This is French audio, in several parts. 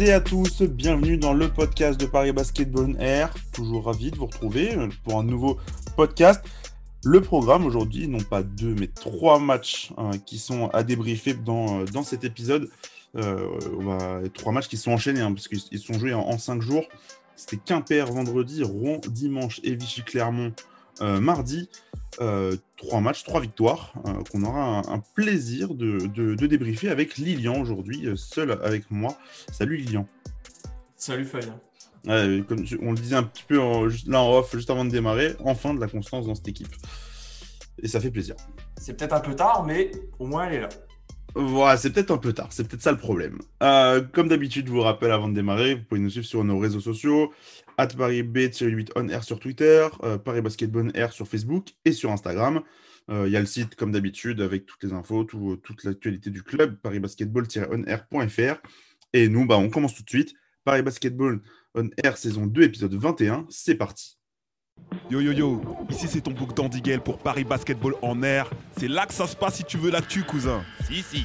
Et à tous, bienvenue dans le podcast de Paris Basketball Air. Toujours ravi de vous retrouver pour un nouveau podcast. Le programme aujourd'hui, non pas deux, mais trois matchs hein, qui sont à débriefer dans, euh, dans cet épisode. Euh, trois matchs qui sont enchaînés, hein, parce qu'ils sont joués en, cinq jours. C'était Quimper vendredi, Rouen dimanche et Vichy-Clermont mardi. trois matchs, trois victoires, qu'on aura un, plaisir de, de, de, débriefer avec Lilian aujourd'hui, seul avec moi. Salut Lilian. Salut Fabien comme on le disait un petit peu là en off, juste avant de démarrer, enfin de la constance dans cette équipe. Et ça fait plaisir. C'est peut-être un peu tard, mais au moins elle est là. Voilà, c'est peut-être un peu tard, c'est peut-être ça le problème. Euh, comme d'habitude, je vous rappelle avant de démarrer, vous pouvez nous suivre sur nos réseaux sociaux, at ParisB-8 on air sur Twitter, euh, Paris Basketball Air sur Facebook et sur Instagram. Euh, il y a le site, comme d'habitude, avec toutes les infos, toute l'actualité du club, parisbasketball-onair.fr. Et nous, bah, on commence tout de suite. Paris Basketball on Air saison 2, épisode 21. C'est parti. Yo yo yo, ici c'est ton book d'Andigel pour Paris Basketball en air. C'est là que ça se passe si tu veux l'actu, cousin. Si, si.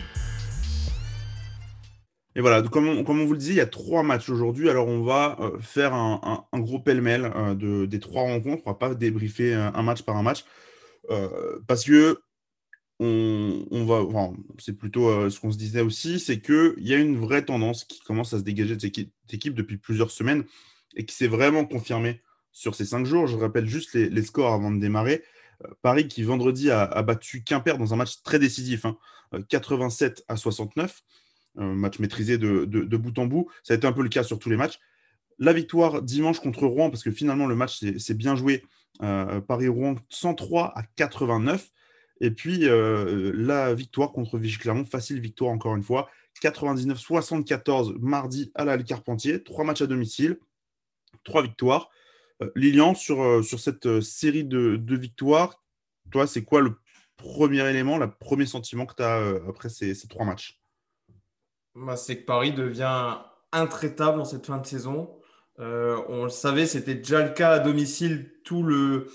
Et voilà, comme on, comme on, vous le disait, il y a trois matchs aujourd'hui. Alors on va euh, faire un, gros pêle-mêle euh, de, des trois rencontres. On va pas débriefer un, un match par un match. Euh, parce que on, va, c'est plutôt euh, ce qu'on se disait aussi, c'est qu'il y a une vraie tendance qui commence à se dégager de cette équipe, depuis plusieurs semaines et qui s'est vraiment confirmée sur ces cinq jours. Je rappelle juste les, scores avant de démarrer. Euh, Paris qui vendredi a, battu Quimper dans un match très décisif, 87 hein. euh, à 69, un match maîtrisé de, bout en bout. Ça a été un peu le cas sur tous les matchs. La victoire dimanche contre Rouen, parce que finalement le match s'est bien joué. Paris-Rouen 103 à 89. Et puis euh, la victoire contre Vichy-Clermont, facile victoire encore une fois, 99-74 mardi à la Carpentier, trois matchs à domicile, trois victoires. Euh, Lilian, sur, euh, sur cette série de, victoires, toi, c'est quoi le premier élément, le premier sentiment que tu as après ces, trois matchs? Bah, C'est que Paris devient intraitable en cette fin de saison. on le savait, c'était déjà le cas à domicile tout le,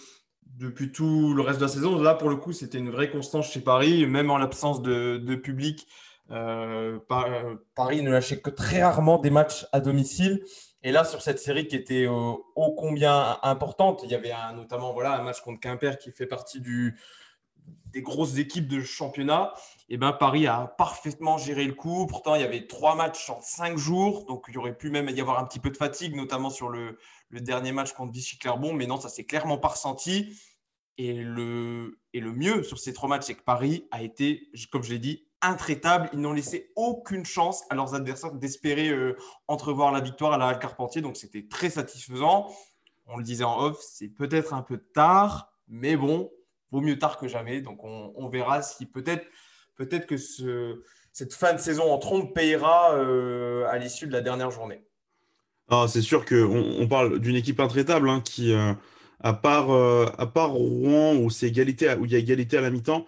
depuis tout le reste de la saison. Là, pour le coup, c'était une vraie constance chez Paris, même en l'absence de, public. Euh, euh, Paris ne lâchait que très rarement des matchs à domicile. Et là, sur cette série qui était ô combien importante, il y avait notamment voilà, un match contre Quimper qui fait partie des grosses équipes de championnat. Et ben, Paris a parfaitement géré le coup. Pourtant, il y avait trois matchs en cinq jours. Donc, il y aurait pu même y avoir un petit peu de fatigue, notamment sur le, le dernier match contre Vichy-Clermont. Mais non, ça s'est clairement pas ressenti. Et le, et le mieux sur ces trois matchs, c'est que Paris a été, comme je l'ai dit, intraitable. Ils n'ont laissé aucune chance à leurs adversaires d'espérer euh, entrevoir la victoire à la Carpentier. Donc, c'était très satisfaisant. On le disait en off, c'est peut-être un peu tard, mais bon, vaut mieux tard que jamais. Donc, on, verra si peut-être peut que ce, cette fin de saison en trompe payera euh, à l'issue de la dernière journée. Ah, c'est sûr qu'on on parle d'une équipe intraitable hein, qui. Euh, à part, à part Rouen où, égalité, où il y a égalité à la mi-temps,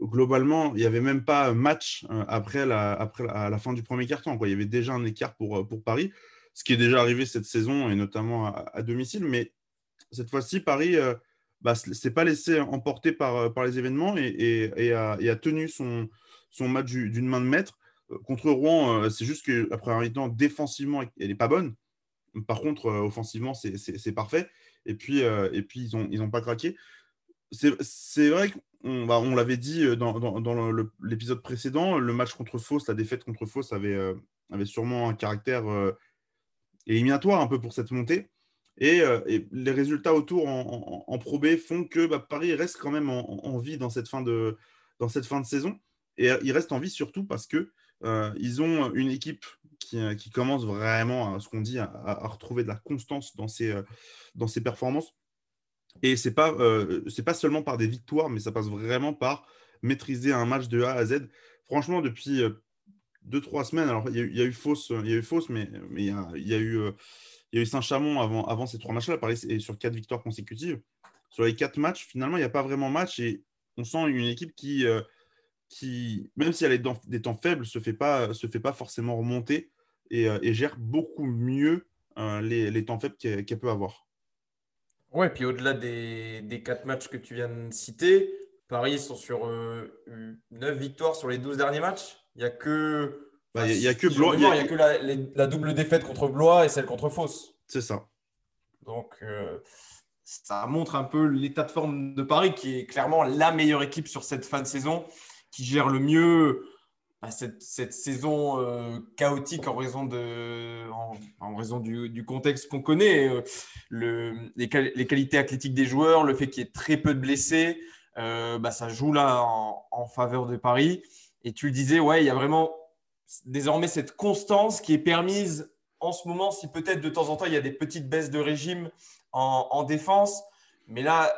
globalement, il n'y avait même pas match euh, après, la, après à la fin du premier quart-temps. Il y avait déjà un écart pour, pour Paris, ce qui est déjà arrivé cette saison et notamment à, domicile. Mais cette fois-ci, Paris ne bah, s'est pas laissé emporter par, par les événements et, et, a, tenu son, son match d'une main de maître. Contre Rouen, c'est juste qu'après un mi-temps, défensivement, elle n'est pas bonne. Par contre, offensivement, c'est parfait. Et puis, euh, et puis ils n'ont ils ont pas craqué. C'est vrai qu'on bah, l'avait dit euh, dans, l'épisode précédent, le match contre Fausse, la défaite contre Fausse avait, euh, avait sûrement un caractère éliminatoire un peu pour cette montée. Et, les résultats autour en, en, Pro B font que bah, Paris reste quand même en, vie dans cette, fin de, saison. Et il reste en vie surtout parce que ils ont une équipe qui, commence vraiment, à, ce qu'on dit, à, retrouver de la constance dans ses performances. Et ce n'est pas, euh, pas seulement par des victoires, mais ça passe vraiment par maîtriser un match de A à Z. Franchement, depuis 2-3 euh, semaines, alors il y, a eu fausse, il y a eu fausse, mais, il, y a, eu, a eu Saint-Chamond avant, avant ces trois matchs-là, Paris et sur quatre victoires consécutives. Sur les quatre matchs, finalement, il n'y a pas vraiment match et on sent une équipe qui, qui même si elle est dans des temps faibles, se, fait pas, se fait pas forcément remonter et, et gère beaucoup mieux les, les, temps faibles qu'elle peut avoir. Ouais, puis au-delà des, des, quatre matchs que tu viens de citer, Paris sont sur euh, 9 victoires sur les 12 derniers matchs. Il n'y a que Bah, Il n'y a, que Blois. il a- n'y a que la, les- la double défaite contre Blois et celle contre Fos. C'est ça. Donc, euh, ça montre un peu l'état de forme de Paris, qui est clairement la meilleure équipe sur cette fin de saison, qui gère le mieux cette, saison euh, chaotique en raison, de, en, raison du, contexte qu'on connaît. Euh, le- les, qual- les qualités athlétiques des joueurs, le fait qu'il y ait très peu de blessés, euh, bah, ça joue là en, en faveur de Paris. Et tu le disais, ouais, il y a vraiment désormais cette constance qui est permise en ce moment, si peut-être de temps en temps il y a des petites baisses de régime en, en défense, mais là,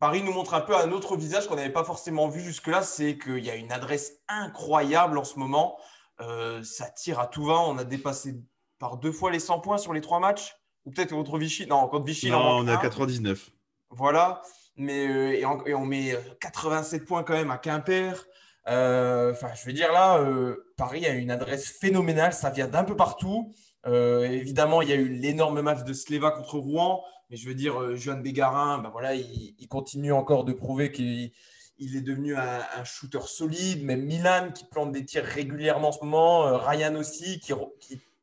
Paris nous montre un peu un autre visage qu'on n'avait pas forcément vu jusque-là, c'est qu'il y a une adresse incroyable en ce moment. Euh, ça tire à tout va. On a dépassé par deux fois les 100 points sur les trois matchs. Ou peut-être contre Vichy. Non, contre Vichy, en Non, on est à un. 99. Voilà. Mais, euh, et, on, et on met 87 points quand même à Quimper. Euh, Enfin, je veux dire, là, euh, Paris a une adresse phénoménale. Ça vient d'un peu partout. Euh, évidemment, il y a eu l'énorme match de Sleva contre Rouen. Mais je veux dire, euh, Johan Bégarin, ben voilà, il, continue encore de prouver qu'il il est devenu un, shooter solide. Même Milan qui plante des tirs régulièrement en ce moment. Euh, Ryan aussi qui,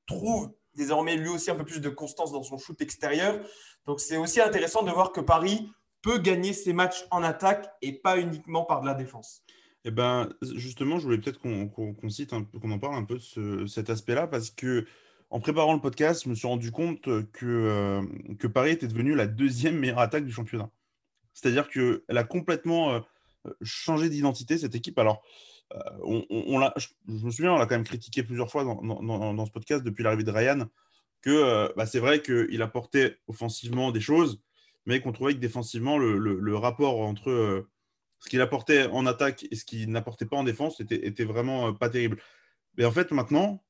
trouve désormais lui aussi un peu plus de constance dans son shoot extérieur. Donc c'est aussi intéressant de voir que Paris peut gagner ses matchs en attaque et pas uniquement par de la défense. Eh ben, justement, je voulais peut-être qu'on cite qu'on en parle un peu de ce- cet aspect-là, parce que en préparant le podcast, je me suis rendu compte que, euh, que Paris était devenu la deuxième meilleure attaque du championnat. C'est-à-dire qu'elle a complètement euh, changé d'identité, cette équipe. Alors, euh, on, on- je, me souviens, on l'a quand même critiqué plusieurs fois dans, ce podcast depuis l'arrivée de Ryan, que euh, bah, c'est vrai qu'il apportait offensivement des choses, mais qu'on trouvait que défensivement, le, rapport entre euh, ce qu'il apportait en attaque et ce qu'il n'apportait pas en défense était, était vraiment euh, pas terrible. Mais en fait, maintenant,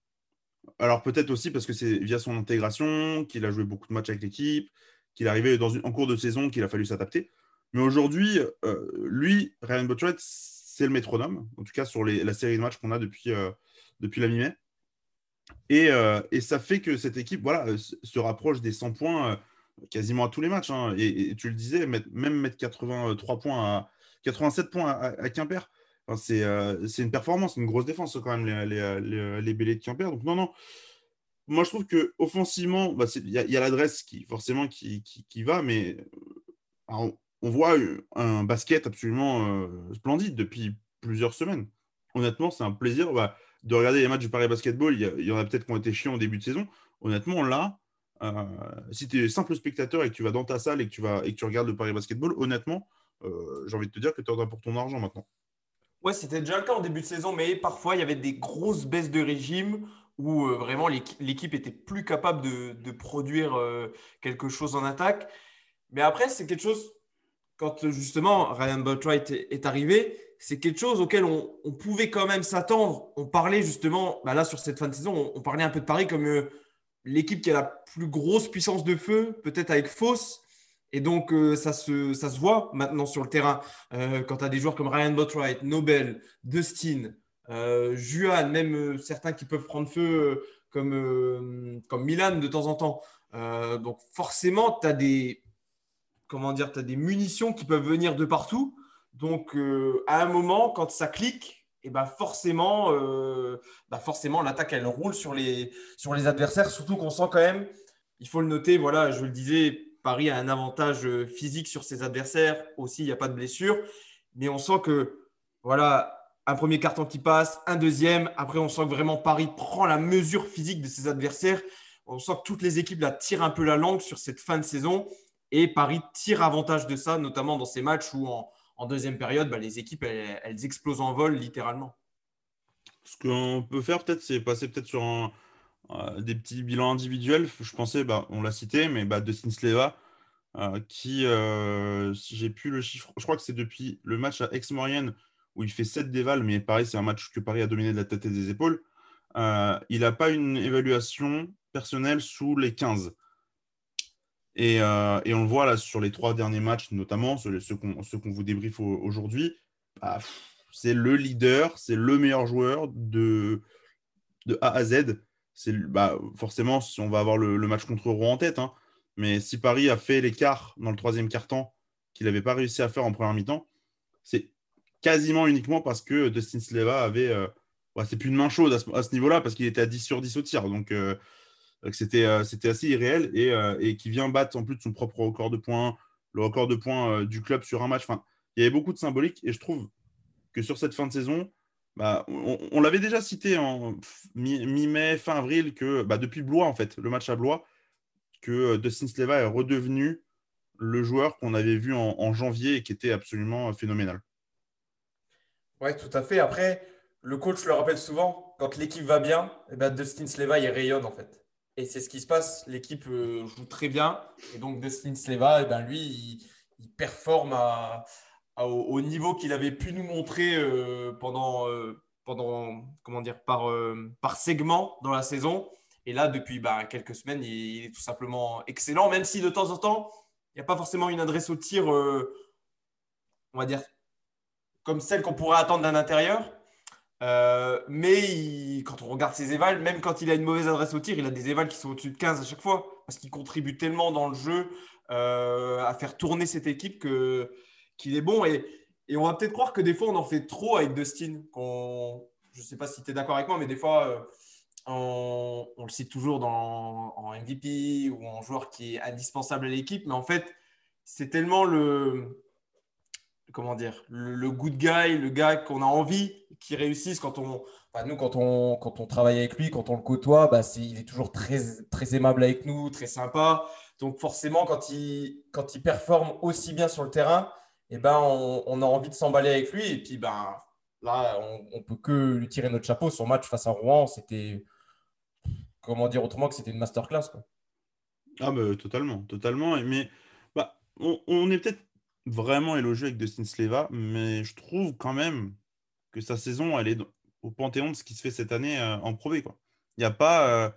alors peut-être aussi parce que c'est via son intégration, qu'il a joué beaucoup de matchs avec l'équipe, qu'il est arrivé en cours de saison, qu'il a fallu s'adapter. Mais aujourd'hui, euh, lui, Ryan Botchwright, c'est le métronome, en tout cas sur la série de matchs qu'on a depuis, euh, la mi-mai. Et, euh, et ça fait que cette équipe voilà, se rapproche des 100 points quasiment à tous les matchs. hein. Et, tu le disais, même mettre 83 points à, 87 points à, à Quimper, euh, c'est une performance, une grosse défense quand même, les, les, les, les Bélés de Quimper. Donc non, non. Moi, je trouve que offensivement, bah, il y a, il y a l'adresse qui forcément qui, va, mais euh, on, voit un basket absolument euh, splendide depuis plusieurs semaines. Honnêtement, c'est un plaisir bah, de regarder les matchs du Paris Basketball. Il y, y en a peut-être qui ont été chiants au début de saison. Honnêtement, là, euh, si tu es simple spectateur et que tu vas dans ta salle et que tu, vas, et que tu regardes le Paris Basketball, honnêtement, euh, j'ai envie de te dire que tu en as pour ton argent maintenant. Ouais, c'était déjà le cas en début de saison, mais parfois il y avait des grosses baisses de régime où euh, vraiment l'équi- l'équipe était plus capable de, produire euh, quelque chose en attaque. Mais après, c'est quelque chose, quand justement Ryan Botwright est, arrivé, c'est quelque chose auquel on, pouvait quand même s'attendre. On parlait justement, bah là sur cette fin de saison, on, parlait un peu de Paris comme euh, l'équipe qui a la plus grosse puissance de feu, peut-être avec Fausse. Et donc, euh, ça, se, ça se voit maintenant sur le terrain. Euh, quand tu as des joueurs comme Ryan Botwright, Nobel, Dustin, euh, Juan, même certains qui peuvent prendre feu comme, comme Milan de temps en temps. Donc forcément, tu as des comment dire, tu des munitions qui peuvent venir de partout. Donc à un moment, quand ça clique, et ben forcément, bah forcément l'attaque elle roule sur les, sur les adversaires. Surtout qu'on sent quand même, il faut le noter, voilà, je le disais, Paris a un avantage euh, physique sur ses adversaires. Aussi, il n'y a pas de blessure. Mais on sent que, voilà, un premier carton qui passe, un deuxième. Après, on sent que vraiment Paris prend la mesure physique de ses adversaires. On sent que toutes les équipes là, tirent un peu la langue sur cette fin de saison. Et Paris tire avantage de ça, notamment dans ces matchs où, en, deuxième période, bah, les équipes, elles, elles explosent en vol, littéralement. Ce qu'on peut faire peut-être, c'est passer peut-être sur un, euh, des petits bilans individuels. Je pensais, bah, on l'a cité, mais bah, Dustin Sleva, euh, qui, euh, si j'ai plus le chiffre, je crois que c'est depuis le match à Aix-Maurienne où il fait 7 dévals, mais pareil, c'est un match que Paris a dominé de la tête et des épaules. Il n'a pas une évaluation personnelle sous les 15. Et, et on le voit là sur les trois derniers matchs, notamment ceux, ceux qu'on vous débriefe au- aujourd'hui. Bah, c'est le leader, c'est le meilleur joueur de, de A à Z. Bah, forcément si on va avoir le, match contre Rouen en tête. hein. Mais si Paris a fait l'écart dans le troisième quart-temps qu'il n'avait pas réussi à faire en première mi-temps, c'est quasiment uniquement parce que Dustin Sleva avait euh, c'est plus une main chaude à ce, niveau-là parce qu'il était à 10 sur 10 au tir. Donc, c'était assez irréel et, et, qui vient battre en plus de son propre record de points, le record de points du club sur un match. Enfin, il y avait beaucoup de symbolique et je trouve que sur cette fin de saison, bah, on, l'avait déjà cité en mi-mai, fin avril, que bah, depuis Blois, en fait, le match à Blois, que Dustin Sleva est redevenu le joueur qu'on avait vu en, janvier et qui était absolument phénoménal. Oui, tout à fait. Après, le coach le rappelle souvent, quand l'équipe va bien, eh ben Dustin Sleva, il rayonne en fait. Et c'est ce qui se passe. L'équipe euh, joue très bien. Et donc, Dustin Sleva, eh ben, lui, il, performe au, niveau qu'il avait pu nous montrer euh, pendant, euh, pendant, comment dire, par, par segment dans la saison. Et là, depuis bah, quelques semaines, il, est tout simplement excellent, même si de temps en temps, il n'y a pas forcément une adresse au tir, on va dire, comme celle qu'on pourrait attendre d'un intérieur. Euh, mais quand on regarde ses évals, même quand il a une mauvaise adresse au tir, il a des évals qui sont au-dessus de 15 à chaque fois, parce qu'il contribue tellement dans le jeu euh, à faire tourner cette équipe que, qu'il est bon. Et, et on va peut-être croire que des fois, on en fait trop avec Dustin. je ne sais pas si tu es d'accord avec moi, mais des fois, euh, on, on, le cite toujours dans, en MVP ou en joueur qui est indispensable à l'équipe. Mais en fait, c'est tellement le, comment dire, le, good guy, le gars qu'on a envie qu'il réussisse quand on, nous, quand on, quand on travaille avec lui, quand on le côtoie, bah, il est toujours très, très aimable avec nous, très sympa. Donc forcément, quand il, quand il performe aussi bien sur le terrain, ben, on, a envie de s'emballer avec lui. Et puis ben, là, on ne peut que lui tirer notre chapeau. Son match face à Rouen, c'était, comment dire autrement que c'était une masterclass. Ah, mais totalement, totalement. Mais bah, on, on est peut-être vraiment élogieux avec Dustin Sleva, mais je trouve quand même que sa saison, elle est au panthéon de ce qui se fait cette année euh, en Pro B. Il n'y a, pas, euh,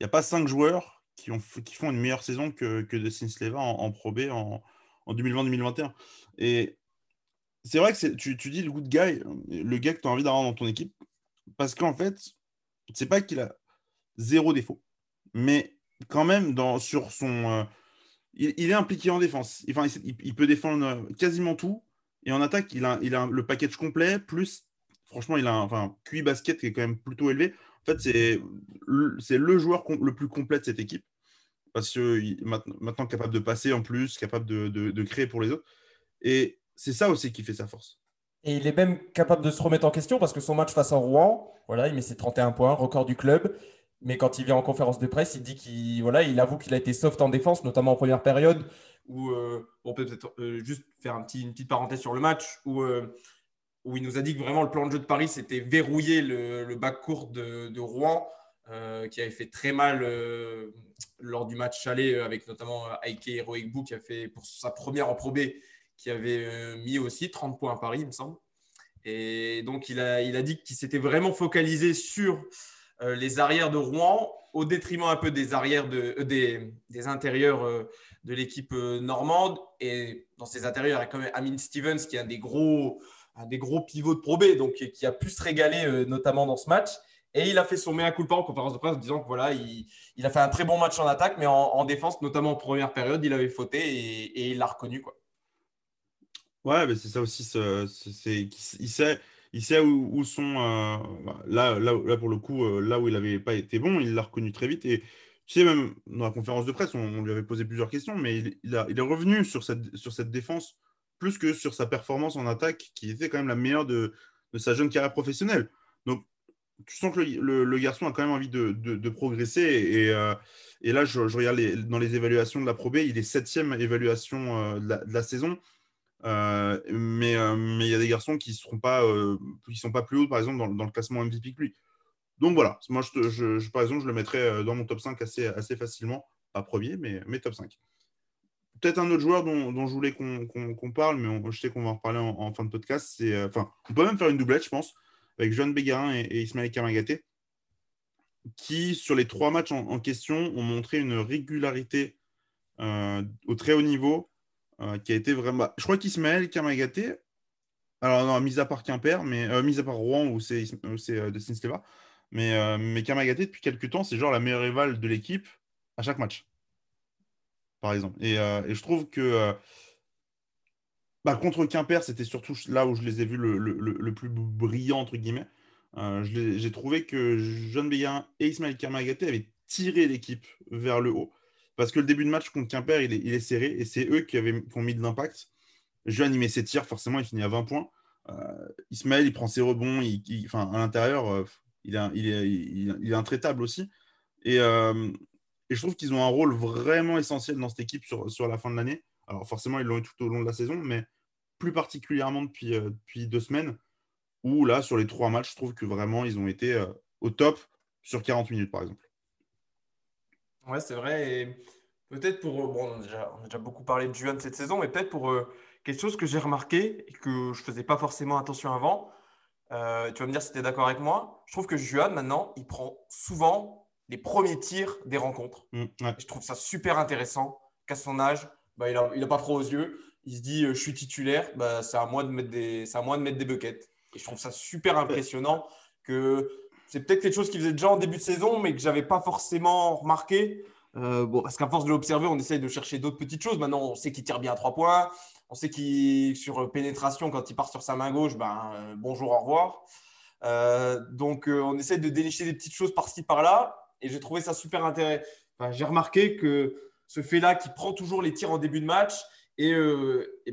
a pas cinq joueurs qui, ont, qui font une meilleure saison que, que Dustin Sleva en, en Pro B en, en 2020-2021. Et c'est vrai que tu, tu dis le good guy, le gars que tu as envie d'avoir dans ton équipe, parce qu'en fait, c'est pas qu'il a zéro défaut, mais quand même dans, sur son. Euh, il, est impliqué en défense. Enfin, il, peut défendre euh, quasiment tout. Et en attaque, il a, il a le package complet, plus, franchement, il a un enfin, QI basket qui est quand même plutôt élevé. En fait, c'est le, le joueur le plus complet de cette équipe. Parce que maintenant, capable de passer en plus, capable de, créer pour les autres. Et c'est ça aussi qui fait sa force. Et il est même capable de se remettre en question parce que son match face à Rouen, voilà, il met ses 31 points, record du club. Mais quand il vient en conférence de presse, il dit qu'il voilà, il avoue qu'il a été soft en défense, notamment en première période, où euh, on peut peut-être euh, juste faire une petite parenthèse sur le match, où, euh, où il nous a dit que vraiment le plan de jeu de Paris, c'était verrouiller le, le bac court de Rouen, qui avait fait très mal lors du match aller, avec notamment Aike Heroic qui a fait pour sa première en Pro B, qui avait mis aussi 30 points à Paris, il me semble. Et donc, il a, il a dit qu'il s'était vraiment focalisé sur euh, les arrières de Rouen au détriment un peu des arrières de, euh, des, des, intérieurs euh, de l'équipe normande. Et dans ces intérieurs, il y a quand même Amin Stevens qui est un des gros, un des gros pivots de Pro B, donc qui a pu se régaler notamment dans ce match. Et il a fait son mea culpa en conférence de presse en disant que voilà, il, a fait un très bon match en attaque, mais en, défense, notamment en première période, il avait fauté et, il l'a reconnu. Quoi. Ouais, mais c'est ça aussi. Il sait, il sait où, sont. Euh, là, là, là, pour le coup, euh, là où il n'avait pas été bon, il l'a reconnu très vite. Et tu sais, même dans la conférence de presse, on, lui avait posé plusieurs questions, mais il, il, est revenu sur cette, sur cette défense plus que sur sa performance en attaque, qui était quand même la meilleure de, de sa jeune carrière professionnelle. Donc, tu sens que le, garçon a quand même envie de, progresser. Et, euh, et, là, je, regarde dans les évaluations de la Pro B, il est septième évaluation de la, saison. Euh, mais euh, il y a des garçons qui ne euh, sont pas plus hauts, par exemple, dans, le classement MVP que lui. Donc voilà, moi, par exemple, je le mettrais dans mon top 5 assez, facilement. Pas premier, mais, top 5. Peut-être un autre joueur dont, je voulais qu'on parle, mais je sais qu'on va en reparler en, fin de podcast. Enfin, on peut même faire une doublette, je pense, avec Joan Bégarin et, Ismaël Kamagaté, qui, sur les trois matchs en, question, ont montré une régularité au très haut niveau euh, qui a été vraiment. Bah, je crois qu'Ismaël Kamagaté, alors non, mis à part Quimper, mais euh, mis à part Rouen où c'est euh, Destin Steva, mais, euh, Kamagaté, depuis quelques temps, c'est genre la meilleure rival de l'équipe à chaque match, par exemple. Et je trouve que contre Quimper, c'était surtout là où je les ai vus le, le, plus brillant, entre guillemets. J'ai trouvé que John Béguin et Ismaël Kermagaté avaient tiré l'équipe vers le haut. Parce que le début de match contre Quimper, il est, serré et c'est eux qui, avaient, qui ont mis de l'impact. Jeanne, il met ses tirs, forcément, il finit à 20 points. Euh, Ismaël, il prend ses rebonds, enfin, à l'intérieur, euh, il, est, intraitable aussi. Et, euh, et je trouve qu'ils ont un rôle vraiment essentiel dans cette équipe sur, sur la fin de l'année. Alors forcément, ils l'ont eu tout au long de la saison, mais plus particulièrement depuis, depuis deux semaines, où là, sur les trois matchs, je trouve que vraiment, ils ont été au top sur 40 minutes, par exemple. Ouais, c'est vrai. Et peut-être pour. Bon, on a, déjà, beaucoup parlé de Juan cette saison, mais peut-être pour quelque chose que j'ai remarqué et que je ne faisais pas forcément attention avant. Euh, tu vas me dire si tu es d'accord avec moi. Je trouve que Juan, maintenant, il prend souvent les premiers tirs des rencontres. Mm, je trouve ça super intéressant qu'à son âge, bah, il n'a il a pas trop aux yeux. Il se dit, euh, je suis titulaire, bah, c'est à, moi de mettre des, à moi de mettre des buckets. Et je trouve ça super impressionnant que c'est peut-être quelque chose qu'il faisait déjà en début de saison, mais que je n'avais pas forcément remarqué. Euh, bon, parce qu'à force de l'observer, on essaye de chercher d'autres petites choses. Maintenant, on sait qu'il tire bien à trois points. On sait qu'il, sur pénétration, quand il part sur sa main gauche, ben, euh, bonjour, au revoir. Euh, donc, euh, on essaie de dénicher des petites choses par-ci, par-là. Et j'ai trouvé ça super intéressant. j'ai remarqué que ce fait-là, qui prend toujours les tirs en début de match, et,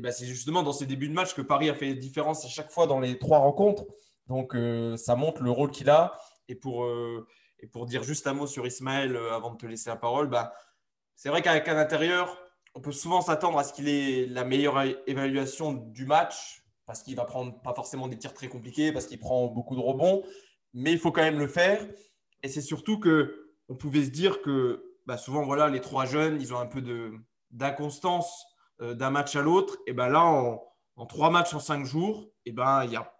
ben, c'est justement dans ces débuts de match que Paris a fait la différence à chaque fois dans les trois rencontres. Donc, ça montre le rôle qu'il a. Et pour, et pour dire juste un mot sur Ismaël avant de te laisser la parole, bah, c'est vrai qu'avec un intérieur, on peut souvent s'attendre à ce qu'il ait la meilleure évaluation du match, parce qu'il va prendre pas forcément des tirs très compliqués, parce qu'il prend beaucoup de rebonds, mais il faut quand même le faire. Et c'est surtout que on pouvait se dire que bah, souvent, voilà, les trois jeunes, ils ont un peu d'inconstance euh, d'un match à l'autre. Et ben là, en, trois matchs en cinq jours, et ben il n'y a,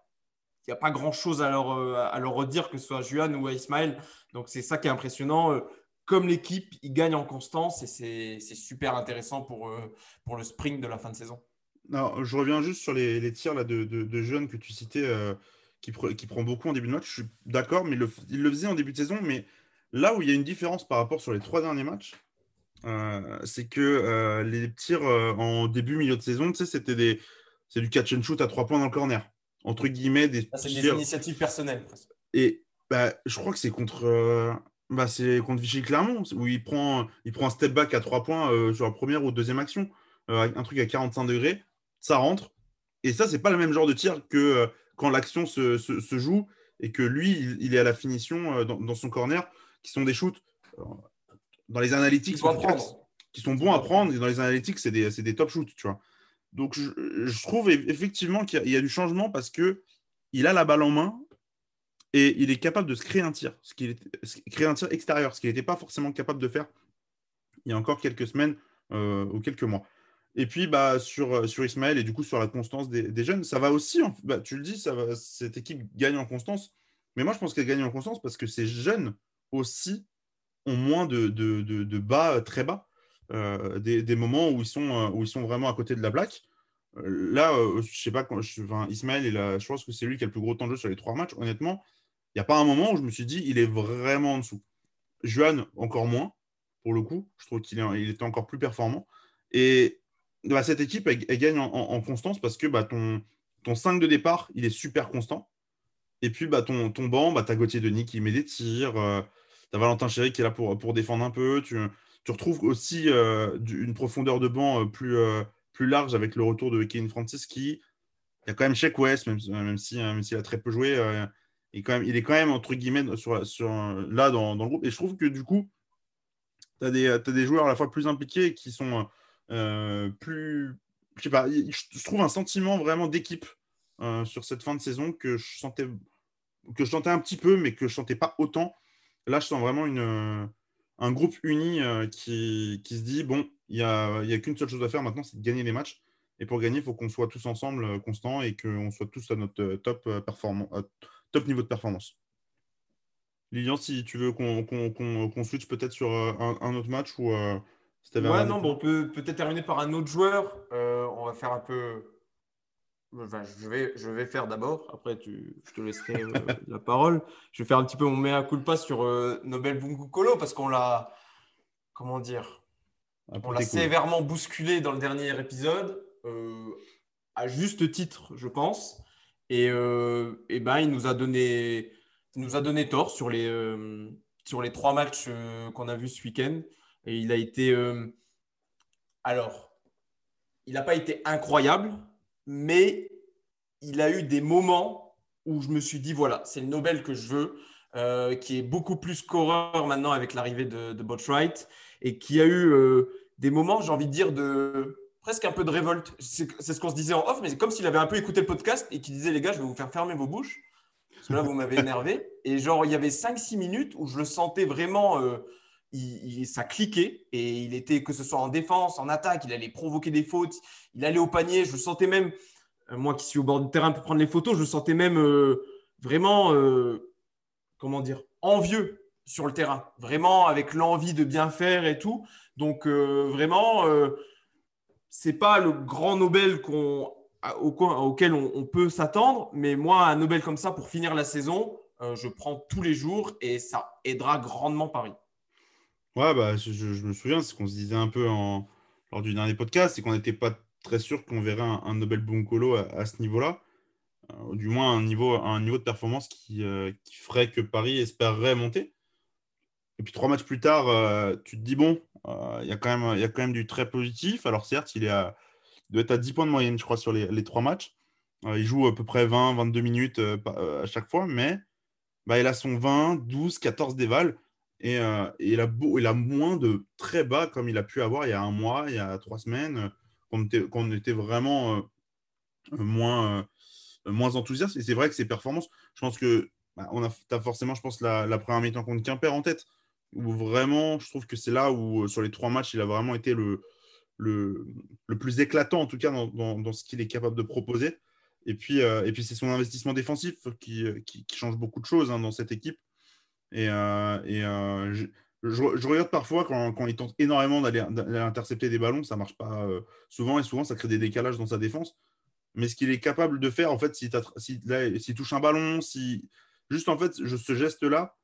y a pas grand-chose à leur, euh, à leur redire, que ce soit à Juan ou à Ismaël. Donc c'est ça qui est impressionnant. Euh, comme l'équipe, ils gagnent en constance et c'est super intéressant pour, euh, le spring de la fin de saison. Je reviens juste sur les, tirs là, de, de, jeunes que tu citais, euh, qui, qui, prend beaucoup en début de match. Je suis d'accord, mais il le faisait en début de saison. Mais là où il y a une différence par rapport sur les trois derniers matchs, euh, c'est que les tirs en début, milieu de saison, tu sais, c'était des, c'est du catch and shoot à trois points dans le corner. Entre guillemets, des. c'est des initiatives personnelles. Et bah, je crois que c'est contre bah, c'est contre Vichy Clermont, où il prend, il prend un step back à 3 points euh, sur la première ou deuxième action, euh, un truc à 45 degrés, ça rentre. Et ça, c'est pas le même genre de tir que euh, quand l'action se, se, joue et que lui, il, est à la finition dans, dans, son corner, qui sont des shoots dans les analytiques qui sont bons à prendre. Et dans les analytiques, c'est des, des, top shoots, tu vois. Donc, je, je trouve effectivement qu'il y, y, a du changement parce que il a la balle en main et il est capable de se créer un tir, ce qu'il créer un tir extérieur, ce qu'il n'était pas forcément capable de faire il y a encore quelques semaines euh, ou quelques mois. Et puis bah, sur, euh, sur Ismaël et du coup sur la constance des, jeunes, ça va aussi, bah, tu le dis, ça va, cette équipe gagne en constance. Mais moi, je pense qu'elle gagne en constance parce que ces jeunes aussi ont moins de, de, bas très bas, euh, des, moments où ils, sont, où ils sont vraiment à côté de la plaque. Là, je sais pas, quand je, Ismaël, je pense que c'est lui qui a le plus gros temps de jeu sur les trois matchs. Honnêtement, il n'y a pas un moment où je me suis dit, il est vraiment en dessous. Juan, encore moins, pour le coup. Je trouve qu'il il était encore plus performant. Et bah, cette équipe, elle, gagne en, constance parce que bah, ton, ton 5 de départ, il est super constant. Et puis, bah, ton, ton banc, bah, tu as Gauthier Denis qui met des tirs. Euh, Valentin Chéry qui est là pour, pour défendre un peu. Tu, tu retrouves aussi euh, une profondeur de banc euh, plus, plus large avec le retour de Kevin Francis qui. Il y a quand même Check West, même, même s'il si, même a très peu joué il, quand même, il est quand même, entre guillemets, sur, sur, là dans, dans, le groupe. Et je trouve que du coup, tu as, des joueurs à la fois plus impliqués qui sont euh, plus. Je sais pas, je trouve un sentiment vraiment d'équipe euh, sur cette fin de saison que je sentais que je sentais un petit peu, mais que je sentais pas autant. Là, je sens vraiment une, un groupe uni euh, qui, qui, se dit bon, il n'y a, y a qu'une seule chose à faire maintenant, c'est de gagner les matchs. Et pour gagner, il faut qu'on soit tous ensemble constants et qu'on soit tous à notre top performance top niveau de performance. Lilian, si tu veux qu'on switch peut-être sur euh, un, autre match ou euh, Ouais, non, bon, on peut peut-être terminer par un autre joueur. Euh, on va faire un peu. Je, vais, je vais faire d'abord, après tu, je te laisserai la parole. Je vais faire un petit peu mon mea culpa sur Nobel Kolo parce qu'on l'a. Comment dire ah, On l'a sévèrement bousculé dans le dernier épisode, à juste titre, je pense. Et, euh, ben, il nous a donné nous a donné tort sur les, sur les trois matchs qu'on a vus ce week-end. Et il a été. alors, il n'a pas été incroyable, mais il a eu des moments où je me suis dit voilà, c'est le Nobel que je veux. Euh, qui est beaucoup plus scoreur maintenant avec l'arrivée de, de Botwright et qui a eu euh, des moments, j'ai envie de dire, de presque un peu de révolte. C'est ce qu'on se disait en off, mais c'est comme s'il avait un peu écouté le podcast et qu'il disait les gars, je vais vous faire fermer vos bouches. Parce que là, vous m'avez énervé. Et genre, il y avait 5-6 minutes où je le sentais vraiment, euh, ça cliquait. Et il était, que ce soit en défense, en attaque, il allait provoquer des fautes, il allait au panier. Je sentais même, moi qui suis au bord du terrain pour prendre les photos, je sentais même vraiment comment dire, envieux sur le terrain, vraiment avec l'envie de bien faire et tout. Donc euh, vraiment, euh, c'est pas le grand Nobel qu'on, auquel on, peut s'attendre, mais moi, un Nobel comme ça pour finir la saison, euh, je prends tous les jours et ça aidera grandement Paris. Ouais, bah, je, me souviens, c'est ce qu'on se disait un peu lors du dernier podcast, c'est qu'on n'était pas très sûr qu'on verrait un, Nobel Bunkolo à ce niveau-là. Euh, du moins un niveau, de performance qui, euh, qui, ferait que Paris espérerait monter. Et puis trois matchs plus tard, euh, tu te dis, bon, il y, a quand même, du très positif. Alors certes, il, est à, doit être à 10 points de moyenne, je crois, sur les, les trois matchs. il joue à peu près 20, 22 minutes à chaque fois, mais bah, il a son 20, 12, 14 déval. Et, et il, a moins de très bas comme il a pu avoir il y a un mois, il y a trois semaines, qu'on était, était, vraiment moins euh, moins enthousiaste. Et c'est vrai que ses performances, je pense que bah, on a, as forcément, je pense, la, première mi-temps contre Quimper en tête, où vraiment, je trouve que c'est là où, euh, sur les trois matchs, il a vraiment été le, plus éclatant, en tout cas, dans, ce qu'il est capable de proposer. Et puis, euh, puis c'est son investissement défensif qui, qui, change beaucoup de choses hein, dans cette équipe. Et, et je, je, regarde parfois quand, quand il tente énormément d'aller intercepter des ballons, ça marche pas souvent et souvent ça crée des décalages dans sa défense mais ce qu'il est capable de faire, en fait, s'il si, touche un ballon, si juste en fait, ce geste-là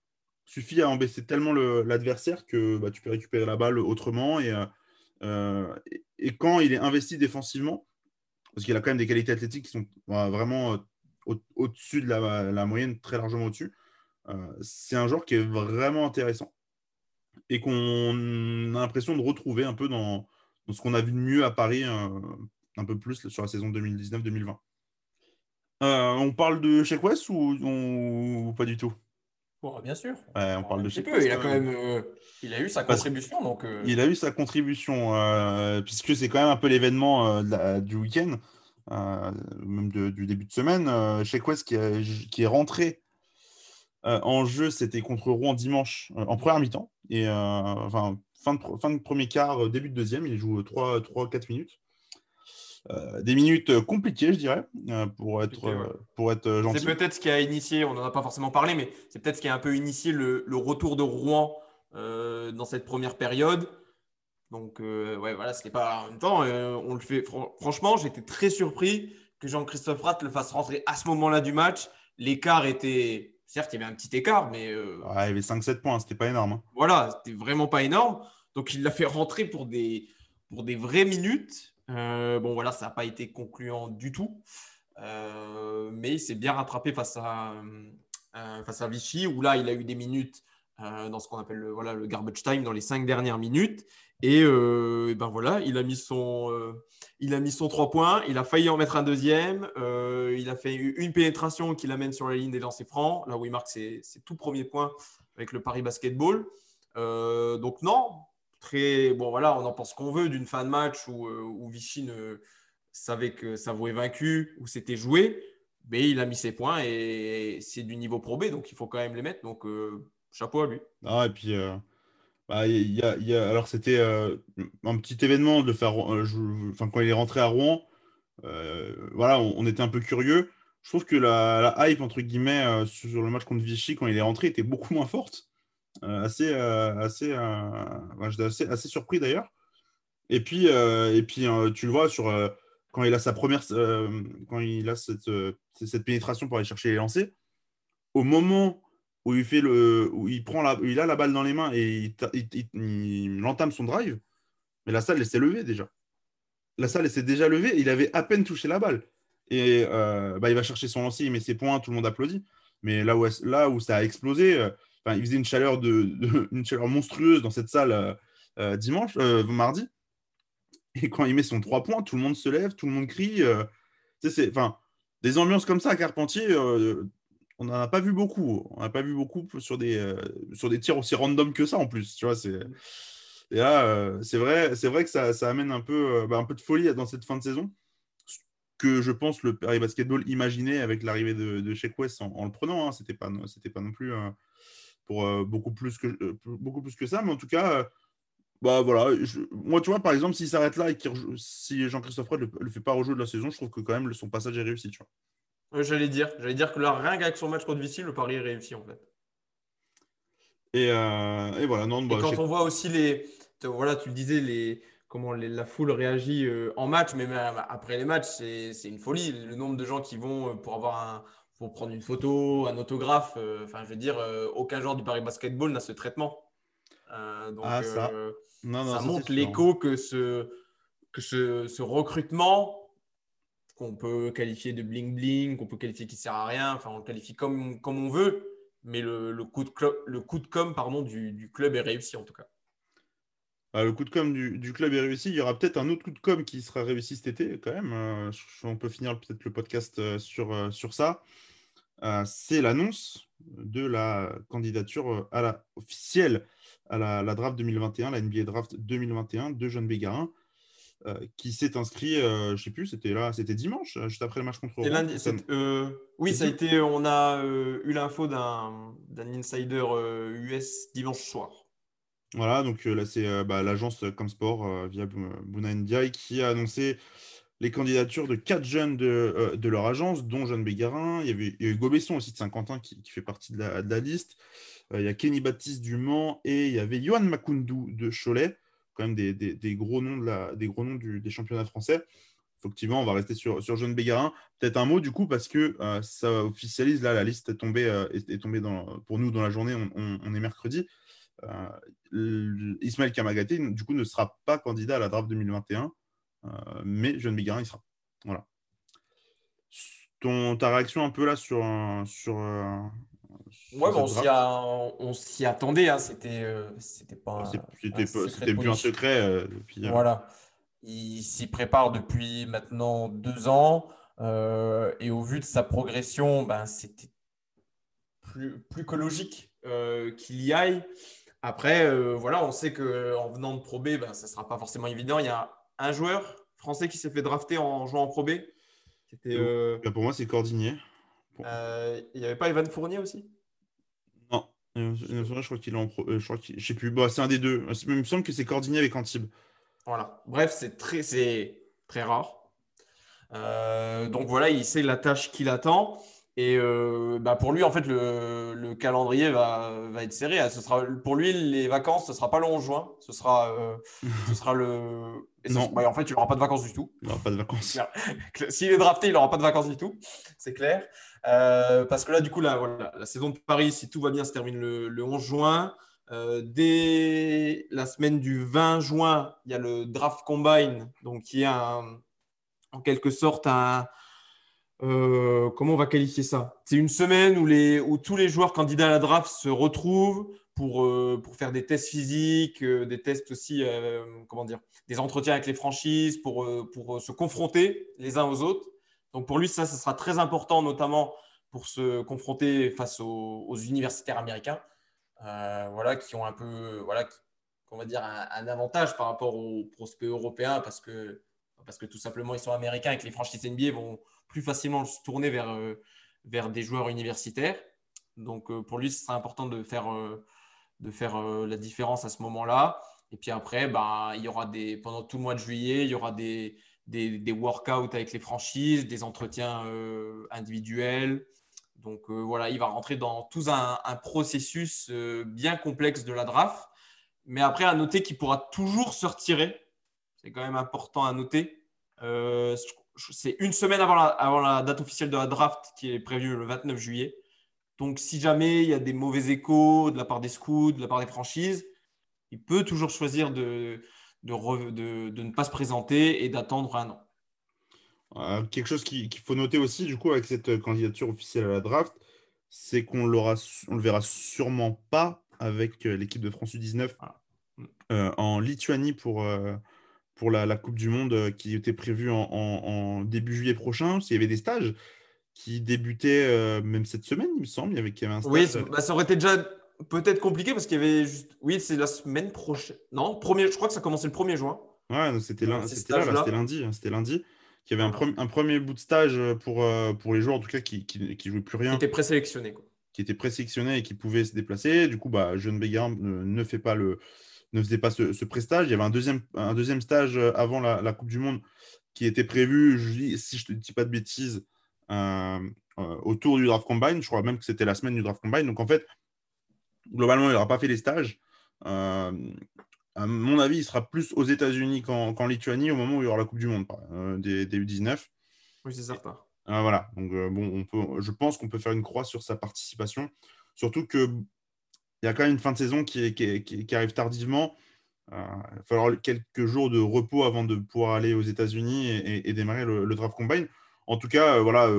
suffit à embêter tellement l'adversaire que bah, tu peux récupérer la balle autrement. Et, euh, euh, et quand il est investi défensivement, parce qu'il a quand même des qualités athlétiques qui sont bah, vraiment euh, au-dessus de la, moyenne, très largement au-dessus, c'est un joueur qui est vraiment intéressant et qu'on a l'impression de retrouver un peu dans, dans ce qu'on a vu de mieux à Paris un peu plus sur la saison 2019-2020. Euh, on parle de Sheik West ou, pas du tout? Bien sûr. on parle de Sheik West. Il a quand même euh, il a eu sa contribution. Donc, euh. Il a eu sa contribution, puisque c'est quand même un peu l'événement du week-end, même du début de semaine. Sheik West qui, qui, est rentré en jeu, c'était contre Rouen dimanche, en première mi-temps. Et enfin, fin de, fin de premier quart, début de deuxième, il joue 3-4 minutes. Euh, des minutes compliquées, je dirais, euh, pour être, euh, pour être gentil. C'est peut-être ce qui a initié, on n'en a pas forcément parlé, mais c'est peut-être ce qui a un peu initié le, retour de Rouen dans cette première période. Donc, ouais, voilà, ce n'est pas en même temps, on le fait. franchement, j'étais très surpris que Jean-Christophe Ratt le fasse rentrer à ce moment-là du match. L'écart était. Certes, il y avait un petit écart, mais. il y avait 5-7 points, c'était pas énorme. Hein. Voilà, c'était vraiment pas énorme. Donc, il l'a fait rentrer pour des, pour des vraies minutes. Euh, bon, voilà, ça n'a pas été concluant du tout. Euh, mais il s'est bien rattrapé face à, euh, face à Vichy, où là, il a eu des minutes dans ce qu'on appelle le, voilà, le garbage time, dans les cinq dernières minutes. Et, ben voilà, il a mis son, il a mis son 3 points. Il a failli en mettre un deuxième. il a fait une pénétration qui l'amène sur la ligne des lancers francs, là où il marque ses, ses tout premiers points avec le Paris Basketball. donc non, très. Bon, voilà, on en pense qu'on veut d'une fin de match où, euh, où Vichy ne savait que Savoie est vaincu, où c'était joué. Mais il a mis ses points et c'est du niveau probé, donc il faut quand même les mettre. Donc, euh, chapeau à lui. Ah, et puis. Euh, bah, alors, c'était un petit événement de faire. enfin, quand il est rentré à Rouen, voilà, on, était un peu curieux. Je trouve que la, hype, entre guillemets, sur le match contre Vichy, quand il est rentré, était beaucoup moins forte. Euh, assez, euh, assez, euh, assez, assez, surpris d'ailleurs. Et puis, et puis tu le vois sur quand il a sa première, quand il a cette, cette, pénétration pour aller chercher les lancers, au moment où il fait le, où il prend la, il a la balle dans les mains et il, entame son drive, mais la salle s'est levée déjà. La salle s'est déjà levée, il avait à peine touché la balle. Et bah, il va chercher son lancer, il met ses points, tout le monde applaudit. Mais là où, là où ça a explosé, enfin, il faisait une chaleur, de, une chaleur monstrueuse dans cette salle dimanche, mardi. Et quand il met son 3 points, tout le monde se lève, tout le monde crie. c'est, enfin, des ambiances comme ça à Carpentier, on n'en a pas vu beaucoup. On n'a pas vu beaucoup sur des, sur des tirs aussi random que ça en plus. Tu vois, c'est. Et là, c'est vrai, c'est vrai que ça, ça amène un peu, bah, un peu de folie dans cette fin de saison que je pense le Paris Basketball imaginait avec l'arrivée de, de Sheik West en, le prenant. Hein. C'était pas, c'était pas non plus euh, pour euh, beaucoup plus que euh, beaucoup plus que ça, mais en tout cas, bah voilà. moi, tu vois, par exemple, s'il s'arrête là et si Jean-Christophe Fred le, le fait pas rejouer de la saison, je trouve que quand même son passage est réussi, tu vois. J'allais dire, j'allais dire que là, rien qu'avec son match contre Vichy, le pari est réussi en fait. Et, et voilà, non. Bah, quand on voit aussi les, voilà, tu le disais, les comment la foule réagit euh, en match, mais même après les matchs, c'est une folie. Le nombre de gens qui vont euh, pour avoir un, pour prendre une photo, un autographe. Euh, enfin, je veux dire, aucun joueur du Paris Basketball n'a ce traitement. donc, ah, ça, ça montre l'écho que ce, que ce, ce recrutement qu'on peut qualifier de bling bling, qu'on peut qualifier qui sert à rien. Enfin, on le qualifie comme, comme on veut, mais le, coup de le coup de com pardon du, club est réussi en tout cas. Bah, le coup de com du, club est réussi. Il y aura peut-être un autre coup de com qui sera réussi cet été, quand même. Euh, on peut finir peut-être le podcast euh, sur, euh, sur ça. c'est l'annonce de la candidature à la, officielle à la, draft 2021, la NBA draft 2021 de John Bégarin, qui s'est inscrit, je ne sais plus, c'était là, c'était dimanche, juste après le match contre lundi, Oui, ça a été, on a eu l'info d'un insider US dimanche soir. Voilà, donc là, c'est bah, l'agence Comsport via Buna Ndiaye qui a annoncé les candidatures de quatre jeunes de, de leur agence, dont Jeanne Bégarin. Il y, avait, il y a eu Gobesson aussi de Saint-Quentin qui, qui, fait partie de la, de la liste. il y a Kenny Baptiste du Mans et il y avait Johan Makoundou de Cholet, quand même des, gros noms, des, gros noms des championnats français. Effectivement, on va rester sur, sur Bégarin. Peut-être un mot du coup, parce que ça officialise, là, la liste est tombée, est, tombée pour nous dans la journée, on, est mercredi. Euh, Ismaël Kamagaté, du coup, ne sera pas candidat à la draft 2021, euh, mais Jeune Bigarin, il sera. Voilà. Ton, ta réaction un peu là sur. sur, euh, ouais, on s'y attendait. Hein. C'était c'était pas. C'était plus un secret. voilà. Il s'y prépare depuis maintenant deux ans. et au vu de sa progression, ben, c'était plus, plus que logique qu'il y aille. Après, euh, voilà, on sait qu'en venant de Pro B, ben, ça ne sera pas forcément évident. Il y a un joueur français qui s'est fait drafter en jouant en Pro B. Euh, pour moi, c'est Cordinier. Euh, il n'y avait pas Evan Fournier aussi? Non. Je crois qu'il est en pro. je crois sais plus. Bah, c'est un des deux. Il me semble que c'est Cordinier avec Antibes. Voilà. Bref, c'est très, très rare. donc voilà, il sait la tâche qu'il attend. Et euh, bah pour lui, en fait, le, le calendrier va, va, être serré. Ce sera, pour lui, les vacances, ce ne sera pas le 11 juin. Ce sera, euh, ce sera le. non. Bah, en fait, il n'aura pas de vacances du tout. Il n'aura pas de vacances. S'il est drafté, il n'aura pas de vacances du tout. C'est clair. Euh, parce que là, du coup, la, voilà, la saison de Paris, si tout va bien, se termine le, le 11 juin. dès la semaine du 20 juin, il y a le draft combine, donc qui est un, en quelque sorte un euh, comment on va qualifier ça? C'est une semaine où, les, où tous les joueurs candidats à la draft se retrouvent pour, euh, pour faire des tests physiques, euh, des tests aussi, comment dire, des entretiens avec les franchises, pour, pour se confronter les uns aux autres. Donc pour lui, ça, ce sera très important, notamment pour se confronter face aux, universitaires américains, voilà, qui ont un peu, voilà, on va dire, un, un, avantage par rapport aux prospects européens parce que, parce que tout simplement, ils sont américains et que les franchises NBA vont plus facilement se tourner vers, euh, vers des joueurs universitaires. Donc euh, pour lui, ce sera important de faire, euh, de faire la différence à ce moment-là. Et puis après, bah, il y aura des, pendant tout le mois de juillet, il y aura des, des, des workouts avec les franchises, des entretiens individuels. Donc voilà, il va rentrer dans tout un, processus bien complexe de la draft. Mais après, à noter qu'il pourra toujours se retirer. C'est quand même important à noter. C'est une semaine avant la, date officielle de la draft qui est prévue le 29 juillet. Donc, si jamais il y a des mauvais échos de la part des scouts, de la part des franchises, il peut toujours choisir de, ne pas se présenter et d'attendre un an. Euh, quelque chose qu'il faut noter aussi, du coup, avec cette candidature officielle à la draft, c'est qu'on ne le verra sûrement pas avec l'équipe de France U19 mm. en Lituanie pour, pour la, Coupe du Monde qui était prévue en, début juillet prochain. S'il y avait des stages qui débutaient même cette semaine, il me semble, il y avait, il y avait un stage. Oui, bah, ça aurait été déjà peut-être compliqué parce qu'il y avait juste. Oui, c'est la semaine prochaine. Non, premier... je crois que ça commençait le 1er juin. Ouais, c'était lundi. Hein, c'était lundi. Qu'il y avait un, premier bout de stage pour, euh, pour les joueurs, en tout cas, qui ne jouaient plus rien. Qui étaient présélectionnés. Qui étaient présélectionnés et qui pouvaient se déplacer. Du coup, bah, Jeune Béguin ne, fait pas le, ne faisait pas ce, ce prestage. Il y avait un deuxième, un deuxième stage avant la, Coupe du Monde qui était prévu, si je ne te dis pas de bêtises, euh, euh, autour du draft combine. Je crois même que c'était la semaine du draft combine. Donc en fait, globalement, il n'aura pas fait les stages. Euh, à mon avis, il sera plus aux États-Unis qu'en Lituanie au moment où il y aura la Coupe du Monde euh, des, U19. Oui, c'est certain. Euh, voilà. Donc, bon, on peut, je pense qu'on peut faire une croix sur sa participation. Surtout qu'il y a quand même une fin de saison qui, arrive tardivement. il va falloir quelques jours de repos avant de pouvoir aller aux États-Unis et, démarrer le, draft combine. En tout cas, voilà,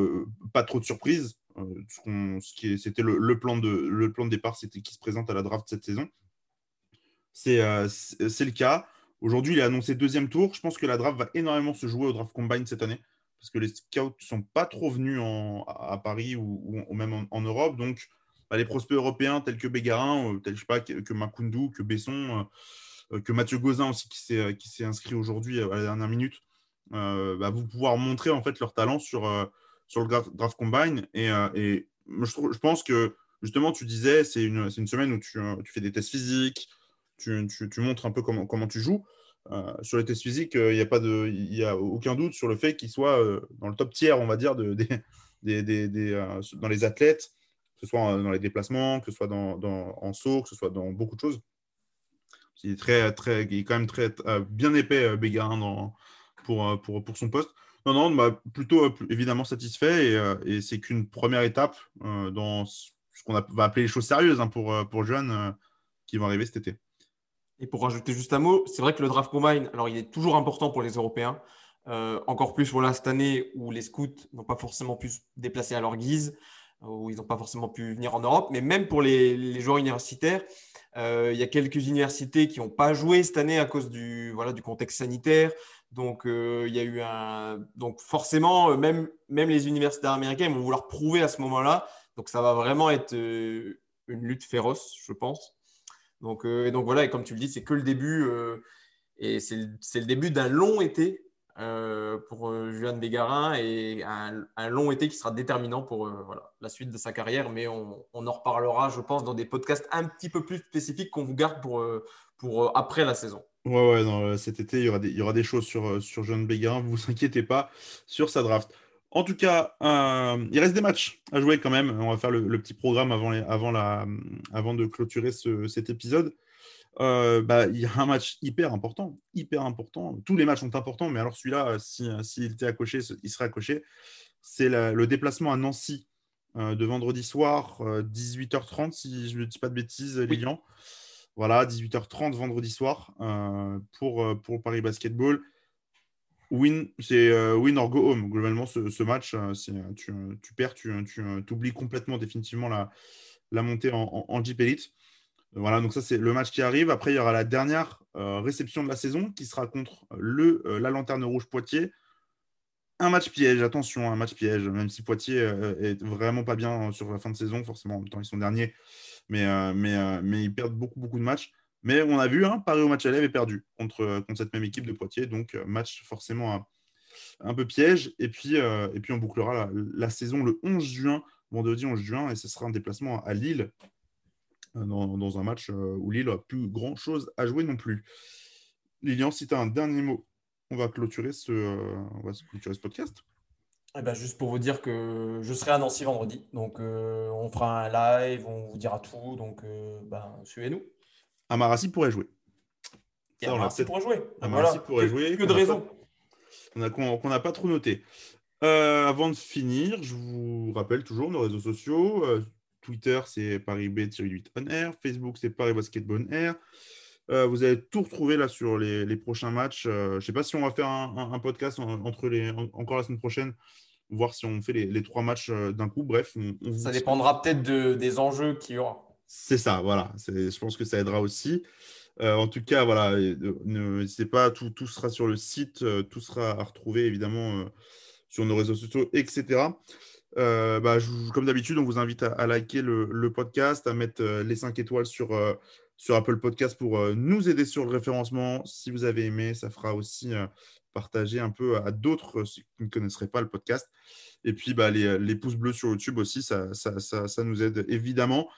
pas trop de surprises. Euh, c'était le, plan de, le plan de départ, c'était qui se présente à la draft cette saison. C'est euh, le cas. Aujourd'hui, il est annoncé deuxième tour. Je pense que la draft va énormément se jouer au draft combine cette année parce que les scouts ne sont pas trop venus à, Paris ou, même en, Europe. Donc, bah, les prospects européens tels que Bégarin, euh, je pas, que, que que Besson, que Mathieu Gauzin aussi qui s'est inscrit aujourd'hui à la dernière minute, bah, vous pouvoir montrer en fait leur talent sur, sur le draft, combine. Et, euh, je, pense que justement, tu disais, c'est une, une, semaine où tu, euh, tu, fais des tests physiques, tu, tu, montres un peu comment, comment tu joues. Euh, sur les tests physiques, il n'y a, a aucun doute sur le fait qu'il soit dans le top tiers, on va dire, de, des, des, des, dans les athlètes, ce soit dans les déplacements, que ce soit dans, en saut, que ce soit dans beaucoup de choses. Il est, très, très, il est quand même très, bien épais, Bégarin, dans, pour, pour, pour son poste. Non, non, bah, plutôt euh, évidemment satisfait et, euh, c'est qu'une première étape euh, dans ce qu'on va appeler les choses sérieuses hein, pour, pour jeunes qui vont arriver cet été. Et pour rajouter juste un mot, c'est vrai que le draft combine, alors il est toujours important pour les Européens. encore plus voilà, cette année où les scouts n'ont pas forcément pu se déplacer à leur guise, où ils n'ont pas forcément pu venir en Europe, mais même pour les, joueurs universitaires, il y a quelques universités qui n'ont pas joué cette année à cause du, voilà, du contexte sanitaire, donc, euh, il y a eu un. Donc, forcément, euh, même, même les universitaires américains vont vouloir prouver à ce moment-là. Donc, ça va vraiment être euh, une lutte féroce, je pense. Donc, et donc voilà, et comme tu le dis, c'est que le début. et c'est le, début d'un long été pour Juan Bégarin et un, long été qui sera déterminant pour voilà, la suite de sa carrière. Mais on, en reparlera, je pense, dans des podcasts un petit peu plus spécifiques qu'on vous garde pour, pour après la saison. Ouais, ouais, euh, cet été, il y aura des, il y aura des choses sur, euh, sur John Béguin, vous vous inquiétez pas sur sa draft. En tout cas, euh, il reste des matchs à jouer quand même. On va faire le, petit programme avant, avant, la, avant de clôturer cet épisode. Bah, il y a un match hyper important, hyper important. Tous les matchs sont importants, mais alors celui-là, s'il si, était à cocher, il serait à cocher. C'est le déplacement à Nancy de vendredi soir, 18h30, si je ne dis pas de bêtises, Lilian. Voilà, 18h30 vendredi soir euh, pour, euh, pour Paris Basketball. Win, c'est euh, win or go home. Globalement, ce, match, tu, tu, perds, tu, tu oublies complètement définitivement la, la montée en, en, Jeep Elite. Voilà, donc ça, c'est le match qui arrive. Après, il y aura la dernière réception de la saison qui sera contre le, la Lanterne Rouge Poitiers. Un match piège, attention, un match piège, même si Poitiers est vraiment pas bien sur la fin de saison, forcément, en même temps, ils sont derniers mais, euh, mais, euh, mais ils perdent beaucoup, beaucoup de matchs. Mais on a vu, hein, Paris au match aller avait perdu contre, euh, cette même équipe de Poitiers. Donc, match forcément un, peu piège. Et puis, et puis on bouclera la, saison le 11 juin, vendredi 11 juin, et ce sera un déplacement à Lille, dans, dans un match où Lille n'a plus grand-chose à jouer non plus. Lilian, si tu as un dernier mot, on va clôturer ce, on va clôturer ce podcast. Eh ben, juste pour vous dire que je serai à Nancy vendredi. Donc, euh, on fera un live, on vous dira tout. Donc, euh, ben, suivez-nous. Amarassi pourrait jouer. Amarassi pourrait jouer. Amarassi pourrait jouer. Que de raisons. Qu'on n'a pas trop noté. Euh, avant de finir, je vous rappelle toujours nos réseaux sociaux. Twitter, c'est Paris B-8 on air. Facebook, c'est Paris Basketball on air. vous allez tout retrouver là sur les, prochains matchs. je ne sais pas si on va faire un, podcast entre les, encore la semaine prochaine voir si on fait les, trois matchs d'un coup. Bref, ça dépendra peut-être de, des enjeux qu'il y aura. C'est ça, voilà. Je pense que ça aidera aussi. en tout cas, voilà, n'hésitez pas, tout, tout, sera sur le site, tout sera à retrouver évidemment sur nos réseaux sociaux, etc. Euh, bah, comme d'habitude, on vous invite à, liker le, podcast, à mettre euh, les 5 étoiles sur, euh, sur Apple Podcast pour nous aider sur le référencement. Si vous avez aimé, ça fera aussi partager un peu à d'autres qui ne connaisseraient pas le podcast. Et puis, bah, les, pouces bleus sur YouTube aussi, ça, ça, ça, nous aide évidemment.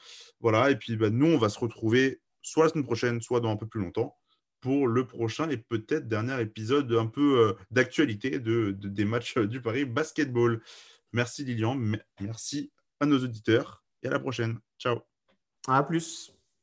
Voilà. Et puis, bah, nous, on va se retrouver soit la semaine prochaine, soit dans un peu plus longtemps pour le prochain et peut-être dernier épisode un peu d'actualité de, des matchs du Paris Basketball. Merci Lilian, merci à nos auditeurs et à la prochaine. Ciao. À plus.